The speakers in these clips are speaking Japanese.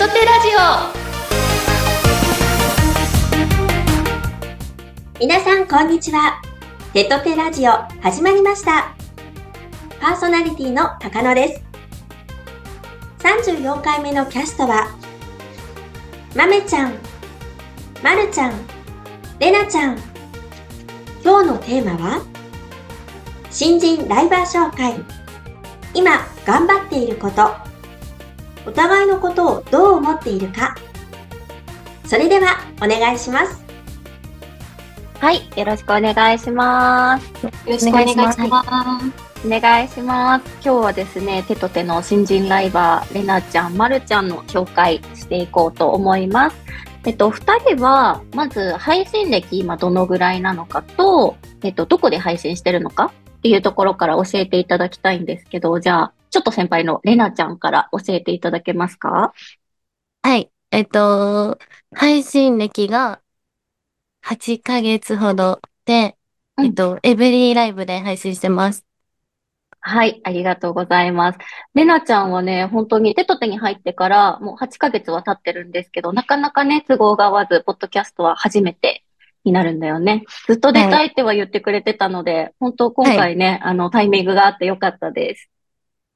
トテラジオ。皆さんこんにちは。テトテラジオ始まりました。パーソナリティの高野です。34回目のキャストはまめちゃんまるちゃんれなちゃん。今日のテーマは新人ライバー紹介。今頑張っていること。お互いのことをどう思っているかそれではお願いしますはい、よろしくお願いします。よろしくお願いします。お願いします。今日はですね、手と手の新人ライバー、れなちゃん、まるちゃんの紹介していこうと思います。えっと、二人は、まず配信歴今どのぐらいなのかと、えっと、どこで配信してるのかっていうところから教えていただきたいんですけど、じゃあ、ちょっと先輩のれなちゃんから教えていただけますか？はい。えっと、配信歴が8ヶ月ほどで、えっと、エブリーライブで配信してます。はい、ありがとうございます。レナちゃんはね、本当に手と手に入ってからもう8ヶ月は経ってるんですけど、なかなかね、都合が合わず、ポッドキャストは初めてになるんだよね。ずっと出たいっては言ってくれてたので、はい、本当今回ね、はい、あの、タイミングがあってよかったです。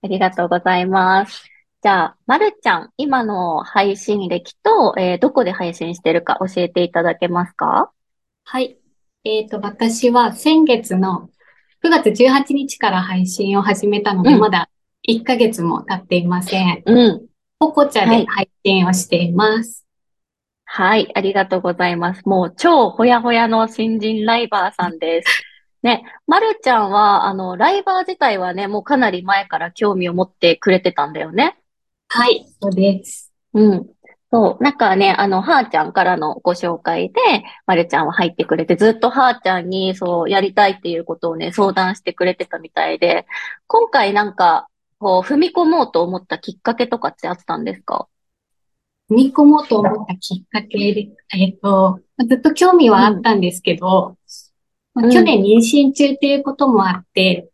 ありがとうございます。じゃあ、まるちゃん、今の配信歴と、えー、どこで配信してるか教えていただけますか？はい。えっ、ー、と、私は先月の9月18日から配信を始めたので、うん、まだ1ヶ月も経っていません。うん。ポコチャで配信をしています。はい、はい、ありがとうございます。もう超ほやほやの新人ライバーさんです。ね、まるちゃんは、あの、ライバー自体はね、もうかなり前から興味を持ってくれてたんだよね。はい、そうです。うん。そう。なんかね、あの、はーちゃんからのご紹介で、まるちゃんは入ってくれて、ずっとはーちゃんに、そう、やりたいっていうことをね、相談してくれてたみたいで、今回なんか、こう、踏み込もうと思ったきっかけとかってあったんですか？踏み込もうと思ったきっかけで、えっ、と、ずっと興味はあったんですけど、まあ、去年妊娠中っていうこともあって、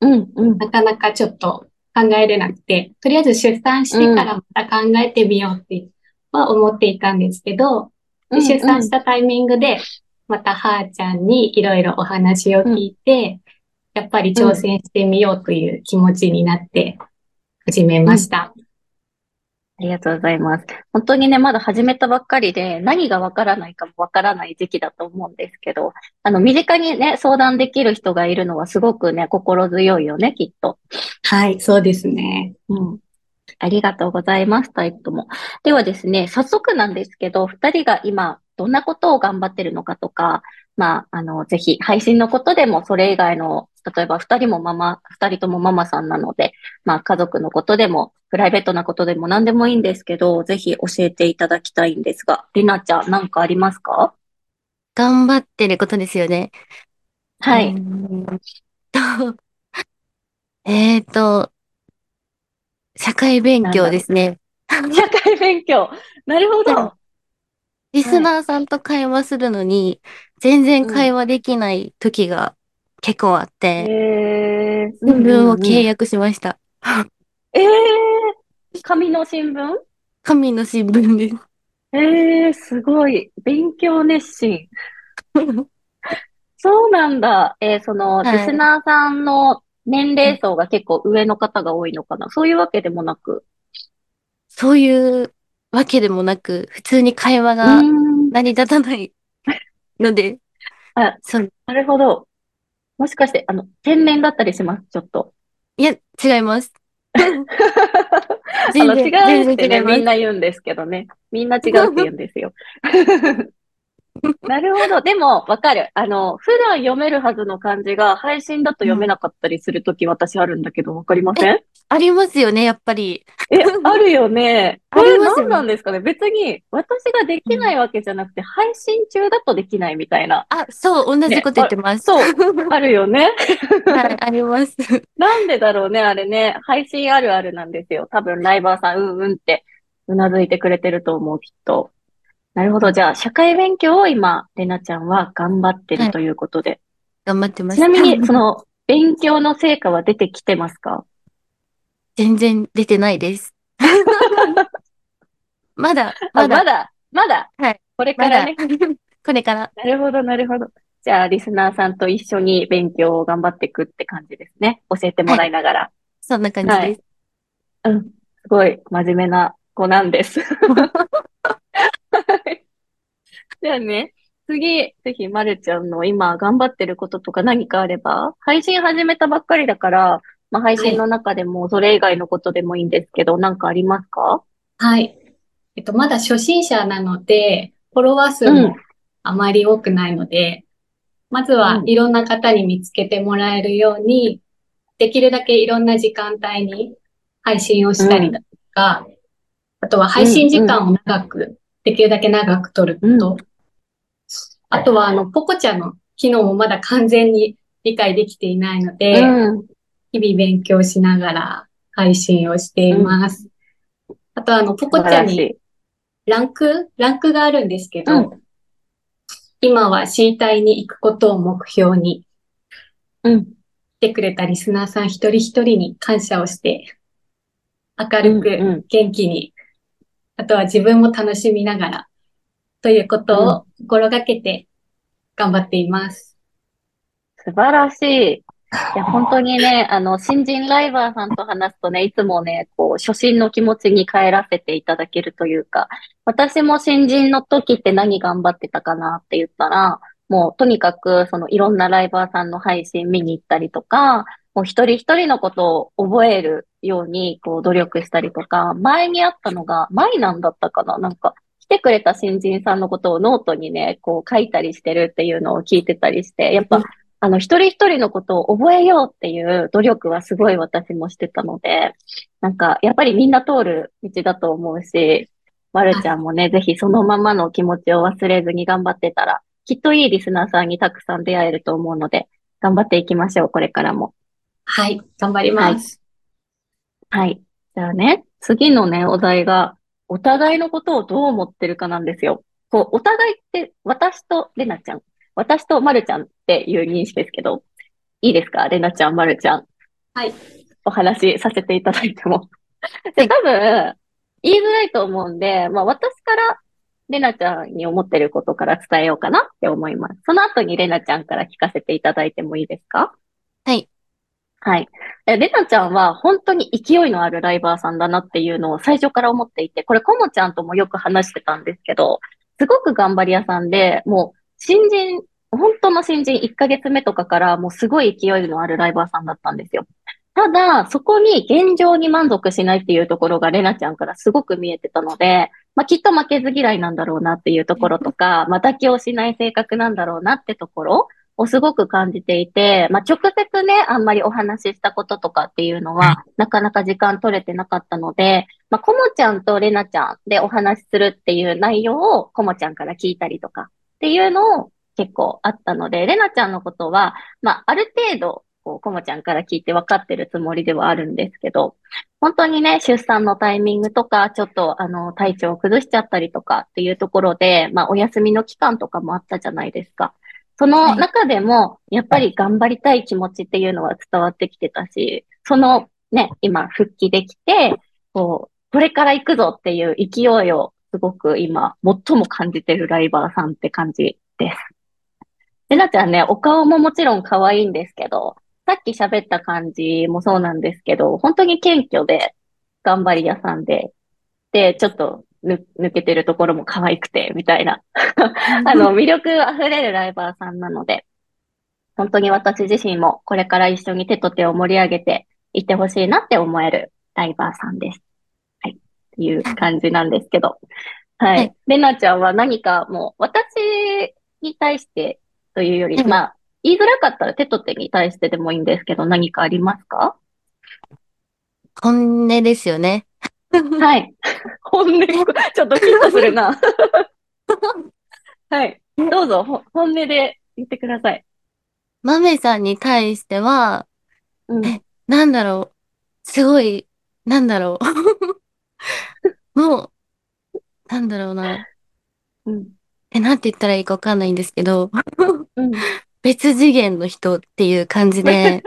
うん、うん。なかなかちょっと考えれなくて、とりあえず出産してからまた考えてみようっては思っていたんですけど、で出産したタイミングで、またはーちゃんにいろいろお話を聞いて、やっぱり挑戦してみようという気持ちになって始めました。ありがとうございます。本当にね、まだ始めたばっかりで、何がわからないかもわからない時期だと思うんですけど、あの、身近にね、相談できる人がいるのはすごくね、心強いよね、きっと。はい、そうですね。うん。ありがとうございます、タイプとも。ではですね、早速なんですけど、二人が今、どんなことを頑張ってるのかとか、まあ、あの、ぜひ、配信のことでも、それ以外の例えば二人もママ、二人ともママさんなので、まあ家族のことでも、プライベートなことでも何でもいいんですけど、ぜひ教えていただきたいんですが、りなちゃん何かありますか？頑張ってることですよね。はい。えっと、社会勉強ですね。社会勉強。なるほど。リスナーさんと会話するのに、全然会話できない時が結構あって、えー、新聞を契約しました。ええー、紙の新聞？紙の新聞です。ええー、すごい。勉強熱心。そうなんだ。えー、その、リスナーさんの年齢層が結構上の方が多いのかな？そういうわけでもなく。そういうわけでもなく、普通に会話が成り立たないので。あ、そう。なるほど。もしかして、あの、天然だったりします？ちょっと。いや、違います。あの、違うってね、みんな言うんですけどね。みんな違うって言うんですよ。なるほど。でも、わかる。あの、普段読めるはずの漢字が配信だと読めなかったりするとき、私あるんだけど、わかりません？ありますよね、やっぱり。え、あるよね。これ何なんですかね？別に、私ができないわけじゃなくて、配信中だとできないみたいな。あ、そう、同じこと言ってます。そう、あるよね。はい、あります。なんでだろうね、あれね。配信あるあるなんですよ。多分、ライバーさん、うんうんって、うなずいてくれてると思う、きっと。なるほど。じゃあ、社会勉強を今、レナちゃんは頑張ってるということで。はい、頑張ってます。ちなみに、その、勉強の成果は出てきてますか？全然出てないです。まだ、あ、まだ、まだ、まだ、はい。これからね。、これから。なるほど、なるほど。じゃあ、リスナーさんと一緒に勉強を頑張っていくって感じですね。教えてもらいながら。そんな感じです。うん。すごい真面目な子なんです。は いじゃあね、次、ぜひ、まるちゃんの今頑張ってることとか何かあれば、配信始めたばっかりだから、まあ、配信の中でもそれ以外のことでもいいんですけど、なんかありますか？はい。えっと、まだ初心者なので、フォロワー数うん。もあまり多くないので、まずはうん。いろんな方に見つけてもらえるように、できるだけいろんな時間帯に配信をしたりだとか、あとは配信時間を長く、できるだけ長く取ること。あとは、あの、ポコちゃんの機能もまだ完全に理解できていないので、うん。日々勉強しながら配信をしています。あと、あの、ポコちゃんに。ランク？ランクがあるんですけど、うん今は C 隊に行くことを目標に、うん。来てくれたリスナーさん一人一人に感謝をして、明るうんうんく元気に、あとは自分も楽しみながら、ということを心がけて頑張っています。素晴らしい。いや、本当にね、あの、新人ライバーさんと話すとね、いつもね、こう、初心の気持ちに帰らせていただけるというか、私も新人の時って何頑張ってたかなって言ったら、もうとにかく、そのいろんなライバーさんの配信見に行ったりとか、一人一人のことを覚えるように、こう、努力したりとか、前にあったのが、マイなんだったかな？なんか、来てくれた新人さんのことをノートにね、こう書いたりしてるっていうのを聞いてたりして、やっぱ、あの、一人一人のことを覚えようっていう努力はすごい私もしてたので、なんか、やっぱりみんな通る道だと思うし、まるちゃんもね、ぜひそのままの気持ちを忘れずに頑張ってたら、きっといいリスナーさんにたくさん出会えると思うので、頑張っていきましょう、これからも。はい、頑張ります。はい。じゃあね、次のね、お題が、お互いのことをどう思ってるかなんですよ。こう、お互いって、私とレナちゃん、私とまるちゃんっていう認識ですけど、いいですか？レナちゃん、まるちゃん。はい。お話しさせていただいても。で、多分、言いづらいと思うんで、まあ私からレナちゃんに思ってることから伝えようかなって思います。その後にレナちゃんから聞かせていただいてもいいですか？はい。はい。えレナちゃんは本当に勢いのあるライバーさんだなっていうのを最初から思っていて、これコモちゃんともよく話してたんですけど、すごく頑張り屋さんで、もう新人、本当の新人1ヶ月目とかからもうすごい勢いのあるライバーさんだったんですよ。ただ、そこに現状に満足しないっていうところがレナちゃんからすごく見えてたので、まあ、きっと負けず嫌いなんだろうなっていうところとか、まあ、妥協しない性格なんだろうなってところをすごく感じていて、まあ、直接ね、あんまりお話ししたこととかっていうのは、なかなか時間取れてなかったので、まあ、コモちゃんとレナちゃんでお話しするっていう内容をコモちゃんから聞いたりとかっていうのを結構あったので、レナちゃんのことは、まあ、ある程度、こう、コモちゃんから聞いて分かってるつもりではあるんですけど、本当にね、出産のタイミングとか、ちょっと、あの、体調を崩しちゃったりとかっていうところで、まあ、お休みの期間とかもあったじゃないですか。その中でも、やっぱり頑張りたい気持ちっていうのは伝わってきてたし、そのね、今復帰できて、こう、これから行くぞっていう勢いをすごく今、最も感じてるライバーさんって感じです。レナちゃんね、お顔ももちろん可愛いんですけど、さっき喋った感じもそうなんですけど、本当に謙虚で、頑張り屋さんで、で、ちょっとぬ抜けてるところも可愛くて、みたいな、あの、魅力あふれるライバーさんなので、本当に私自身もこれから一緒に手と手を盛り上げていってほしいなって思えるライバーさんです。はい。っていう感じなんですけど。ははいい。レナちゃんは何かもう、私に対してというより、はいまあ、言いづらかったら手と手に対してでもいいんですけど、何かありますか？本音ですよね。はい。本音、ちょっとキッとするな。はい。どうぞ、ほ本音で言ってください。マメさんに対しては、うん。えなんだろう。すごい、なんだろう。もう、なんだろうな。うん。え、なんて言ったらいいかわかんないんですけど、うん。別次元の人っていう感じで、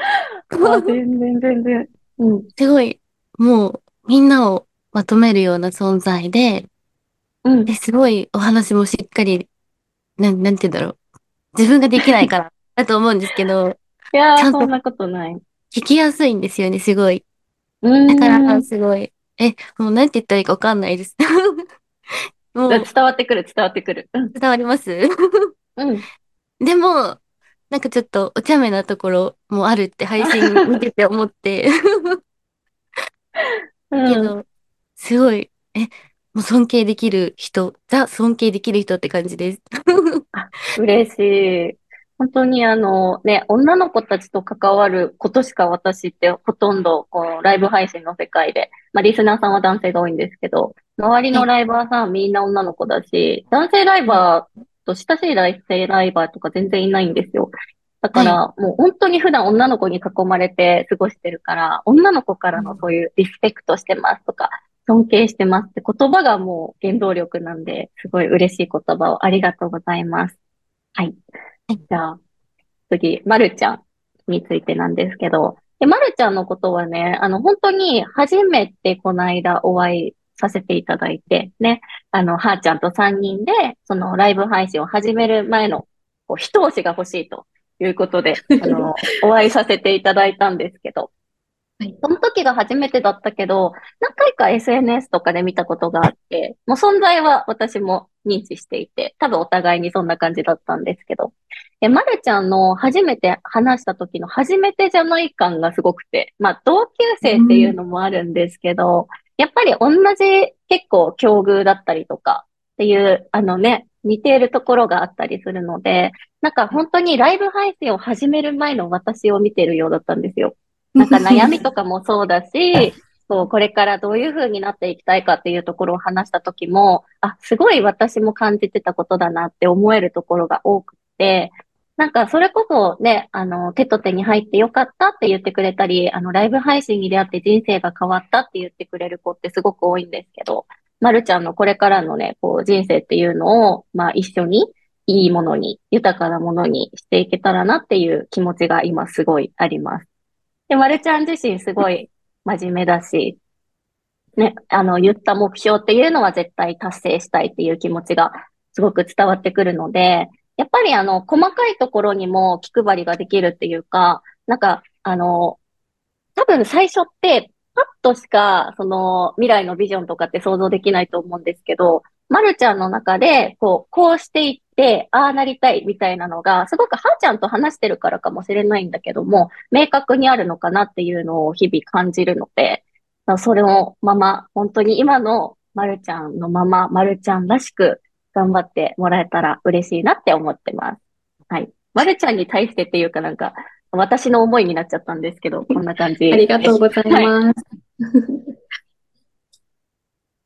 あ、全然全然。うん。すごい、もう、みんなをまとめるような存在で、うん。で、すごいお話もしっかり、なん、なんて言うんだろう。自分ができないから だと思うんですけど、いやー、そんなことない。聞きやすいんですよね、すごい。うーん。だから、すごい。え、もうなんて言ったらいいかわかんないです。もう、伝わってくる、伝わってくる。うん。伝わります？うん。でも、なんかちょっとお茶目なところもあるって配信見てて思って。けど、すごい、え、もう尊敬できる人、ザ尊敬できる人って感じです。嬉しい。本当にあのね、女の子たちと関わることしか私ってほとんどこのライブ配信の世界で、まあリスナーさんは男性が多いんですけど、周りのライバーさんみんな女の子だし、男性ライバーと親しい男性ライバーとか全然いないんですよ。だからもう本当に普段女の子に囲まれて過ごしてるから、女の子からのそういうリスペクトしてますとか、尊敬してますって言葉がもう原動力なんで、すごい嬉しい言葉をありがとうございます。はい。じゃあ、次、まるちゃんについてなんですけど、で、まるちゃんのことはね、あの、本当に初めてこの間お会いさせていただいて、ね、あの、はーちゃんと3人で、そのライブ配信を始める前の、こう、一押しが欲しいということで、あの、お会いさせていただいたんですけど、その時が初めてだったけど、何回か SNS とかで見たことがあって、もう存在は私も認知していて、多分お互いにそんな感じだったんですけど、え、まるちゃんの初めて話した時の初めてじゃない感がすごくて、まあ同級生っていうのもあるんですけど、やっぱり同じ結構境遇だったりとかっていう、あのね、似ているところがあったりするので、なんか本当にライブ配信を始める前の私を見てるようだったんですよ。なんか悩みとかもそうだし、そう、これからどういう風になっていきたいかっていうところを話した時も、あ、すごい私も感じてたことだなって思えるところが多くて、なんかそれこそね、あの、手と手に入ってよかったって言ってくれたり、あの、ライブ配信に出会って人生が変わったって言ってくれる子ってすごく多いんですけど、まるちゃんのこれからのね、こう人生っていうのを、まあ一緒にいいものに、豊かなものにしていけたらなっていう気持ちが今すごいあります。で、まるちゃん自身すごい真面目だし、ね、あの、言った目標っていうのは絶対達成したいっていう気持ちがすごく伝わってくるので、やっぱりあの、細かいところにも気配りができるっていうか、なんか、あの、多分最初って、パッとしか、その、未来のビジョンとかって想像できないと思うんですけど、まるちゃんの中で、こう、こうしていって、ああなりたいみたいなのが、すごくはーちゃんと話してるからかもしれないんだけども、明確にあるのかなっていうのを日々感じるので、それをまま、本当に今のまるちゃんのまま、まるちゃんらしく頑張ってもらえたら嬉しいなって思ってます。はい。まるちゃんに対してっていうかなんか、私の思いになっちゃったんですけど、こんな感じ。ありがとうございます。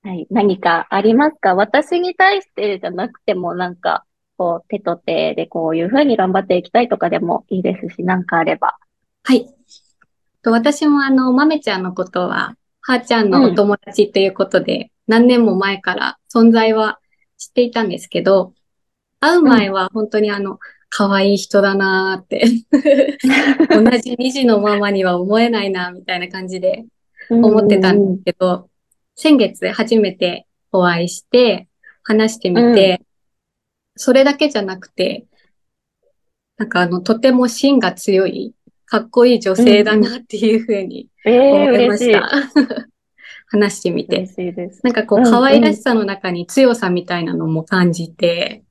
はい。何かありますか？私に対してじゃなくても、なんか、こう、手と手でこういう風に頑張っていきたいとかでもいいですし、なんかあれば。はい。と私もあの、まめちゃんのことは、はーちゃんのお友達ということで、何年も前から存在は知っていたんですけど、会う前は本当にあの、可愛い人だなーって、同じ2児のママには思えないな、みたいな感じで思ってたんですけど、先月初めてお会いして、話してみて、それだけじゃなくて、なんかあの、とても芯が強い、かっこいい女性だなっていうふうにええ思いま嬉した。話してみて。なんかこう、うんうん可愛らしさの中に強さみたいなのも感じて、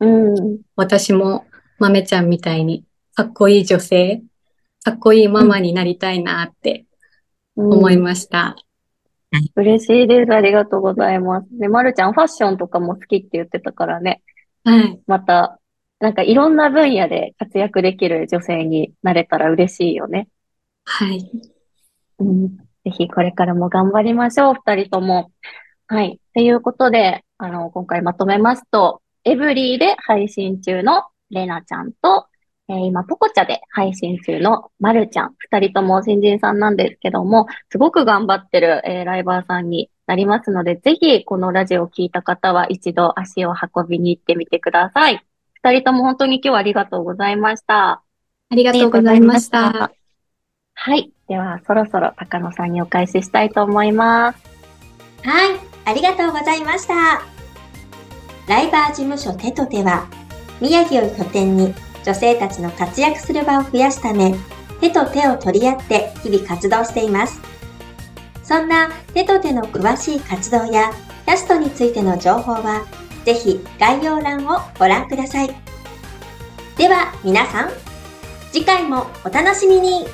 うん。私も豆ちゃんみたいにかっこいい女性、かっこいいママになりたいなって思いました。嬉しいです。ありがとうございます。で、まるちゃんファッションとかも好きって言ってたからね、はい。また、なんかいろんな分野で活躍できる女性になれたら嬉しいよね。はい。うん。ぜひこれからも頑張りましょう、二人とも。はい。っていうことで、あの、今回まとめますと、エブリーで配信中のレナちゃんと、えー今、ポコチャで配信中のまるちゃん、二人とも新人さんなんですけども、すごく頑張ってる、えーライバーさんになりますので、ぜひこのラジオを聞いた方は一度足を運びに行ってみてください。二人とも本当に今日はありがとうございました。ありがとうございました。はい。では、そろそろ高野さんにお返ししたいと思います。はい、ありがとうございました。ライバー事務所テトテは、宮城を拠点に女性たちの活躍する場を増やすため、手と手を取り合って日々活動しています。そんな手と手の詳しい活動やキャストについての情報は、ぜひ概要欄をご覧ください。では皆さん、次回もお楽しみに